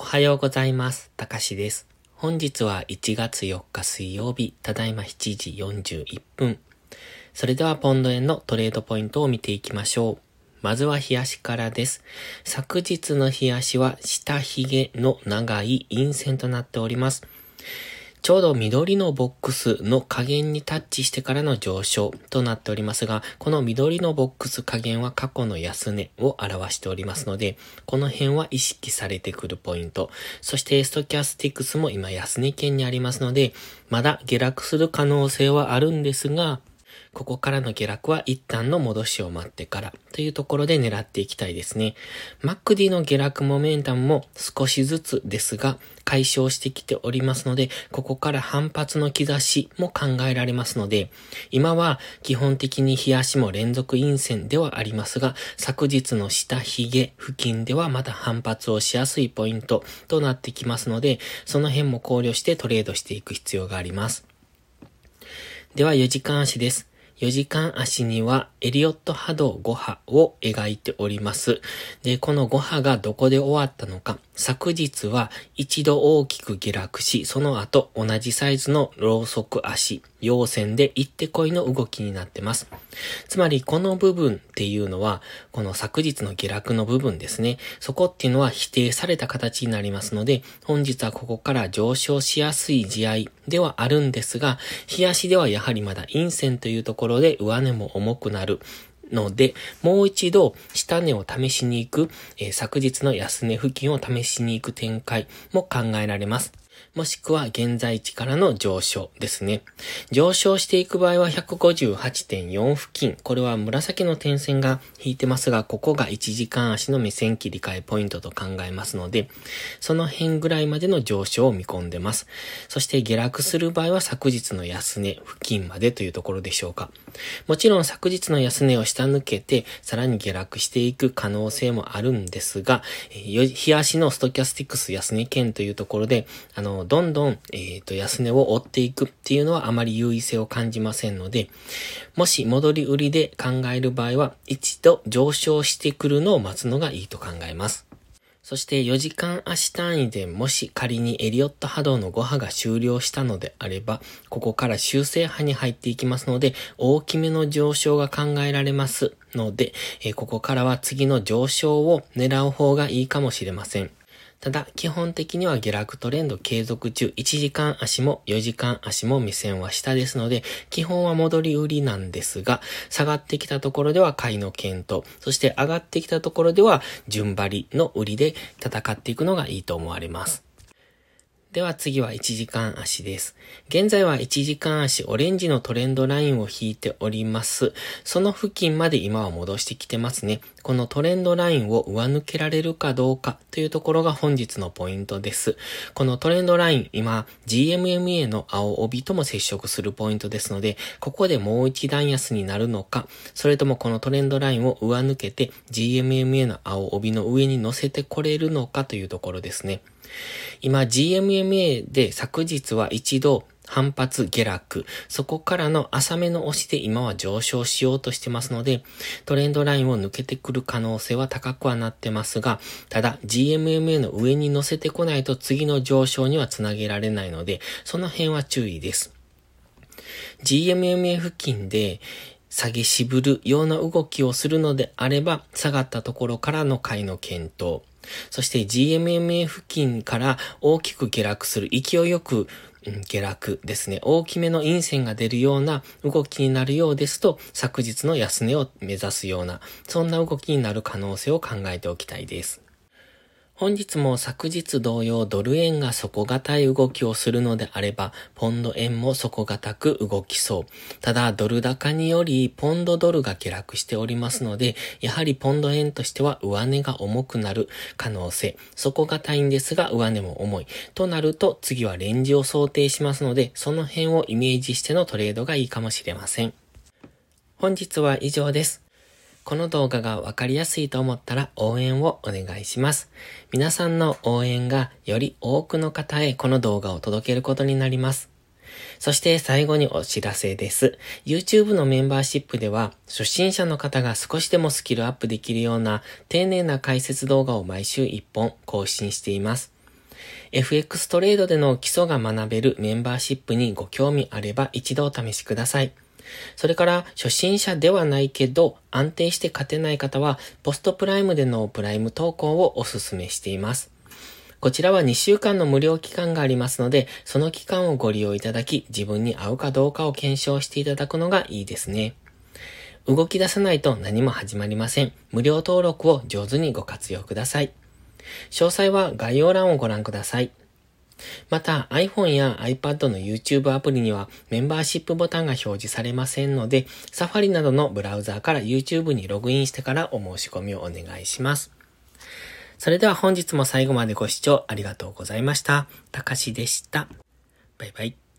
おはようございます。たかしです。本日は1月4日水曜日、ただいま7時41分。それではポンド円のトレードポイントを見ていきましょう。まずは冷やしからです。昨日の冷やしは下髭の長い陰線となっております。ちょうど緑のボックスの加減にタッチしてからの上昇となっておりますが、この緑のボックス加減は過去の安値を表しておりますので、この辺は意識されてくるポイント。そしてストキャスティクスも今安値圏にありますので、まだ下落する可能性はあるんですが、ここからの下落は一旦の戻しを待ってからというところで狙っていきたいですね。MacD の下落モメンタムも少しずつですが解消してきておりますので、ここから反発の兆しも考えられますので、今は基本的に日足も連続陰線ではありますが、昨日の下髭付近ではまだ反発をしやすいポイントとなってきますので、その辺も考慮してトレードしていく必要があります。では4時間足です。4時間足にはエリオット波動5波を描いております。で、この5波がどこで終わったのか。昨日は一度大きく下落し、その後同じサイズのローソク足、陽線で行ってこいの動きになってます。つまりこの部分っていうのは、この昨日の下落の部分ですね。そこっていうのは否定された形になりますので、本日はここから上昇しやすい試合ではあるんですが、日足ではやはりまだ陰線というところで上値も重くなる。ので、もう一度、下値を試しに行く、えー、昨日の安値付近を試しに行く展開も考えられます。もしくは現在地からの上昇ですね。上昇していく場合は158.4付近。これは紫の点線が引いてますが、ここが1時間足の目線切り替えポイントと考えますので、その辺ぐらいまでの上昇を見込んでます。そして下落する場合は昨日の安値付近までというところでしょうか。もちろん昨日の安値を下抜けて、さらに下落していく可能性もあるんですが、日足のストキャスティックス安値圏というところで、あの、どんどん、えっ、ー、と、安値を追っていくっていうのはあまり優位性を感じませんので、もし戻り売りで考える場合は、一度上昇してくるのを待つのがいいと考えます。そして4時間足単位でもし仮にエリオット波動の5波が終了したのであれば、ここから修正波に入っていきますので、大きめの上昇が考えられますので、えここからは次の上昇を狙う方がいいかもしれません。ただ、基本的には下落トレンド継続中、1時間足も4時間足も目線は下ですので、基本は戻り売りなんですが、下がってきたところでは買いの検討、そして上がってきたところでは順張りの売りで戦っていくのがいいと思われます。では次は1時間足です。現在は1時間足オレンジのトレンドラインを引いております。その付近まで今は戻してきてますね。このトレンドラインを上抜けられるかどうかというところが本日のポイントです。このトレンドライン、今 GMMA の青帯とも接触するポイントですので、ここでもう一段安になるのか、それともこのトレンドラインを上抜けて GMMA の青帯の上に乗せてこれるのかというところですね。今 GMMA ma で昨日は一度反発下落。そこからの浅めの押しで今は上昇しようとしてますので、トレンドラインを抜けてくる可能性は高くはなってますが、ただ GMMA の上に乗せてこないと次の上昇にはつなげられないので、その辺は注意です。GMMA 付近で下げ渋るような動きをするのであれば、下がったところからの買いの検討。そして GMMA 付近から大きく下落する、勢いよく、ん、下落ですね。大きめの陰線が出るような動きになるようですと、昨日の安値を目指すような、そんな動きになる可能性を考えておきたいです。本日も昨日同様ドル円が底堅い動きをするのであれば、ポンド円も底堅く動きそう。ただ、ドル高によりポンドドルが下落しておりますので、やはりポンド円としては上値が重くなる可能性。底堅いんですが上値も重い。となると、次はレンジを想定しますので、その辺をイメージしてのトレードがいいかもしれません。本日は以上です。この動画がわかりやすいと思ったら応援をお願いします。皆さんの応援がより多くの方へこの動画を届けることになります。そして最後にお知らせです。YouTube のメンバーシップでは初心者の方が少しでもスキルアップできるような丁寧な解説動画を毎週1本更新しています。FX トレードでの基礎が学べるメンバーシップにご興味あれば一度お試しください。それから初心者ではないけど安定して勝てない方はポストプライムでのプライム投稿をお勧めしています。こちらは2週間の無料期間がありますので、その期間をご利用いただき、自分に合うかどうかを検証していただくのがいいですね。動き出さないと何も始まりません。無料登録を上手にご活用ください。詳細は概要欄をご覧ください。また iPhone や iPad の YouTube アプリにはメンバーシップボタンが表示されませんので、Safari などのブラウザーから YouTube にログインしてからお申し込みをお願いします。それでは本日も最後までご視聴ありがとうございました。たかしでした。バイバイ。